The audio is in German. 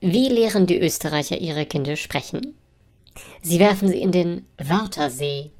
Wie lehren die Österreicher ihre Kinder sprechen? Sie werfen sie in den Wörtersee.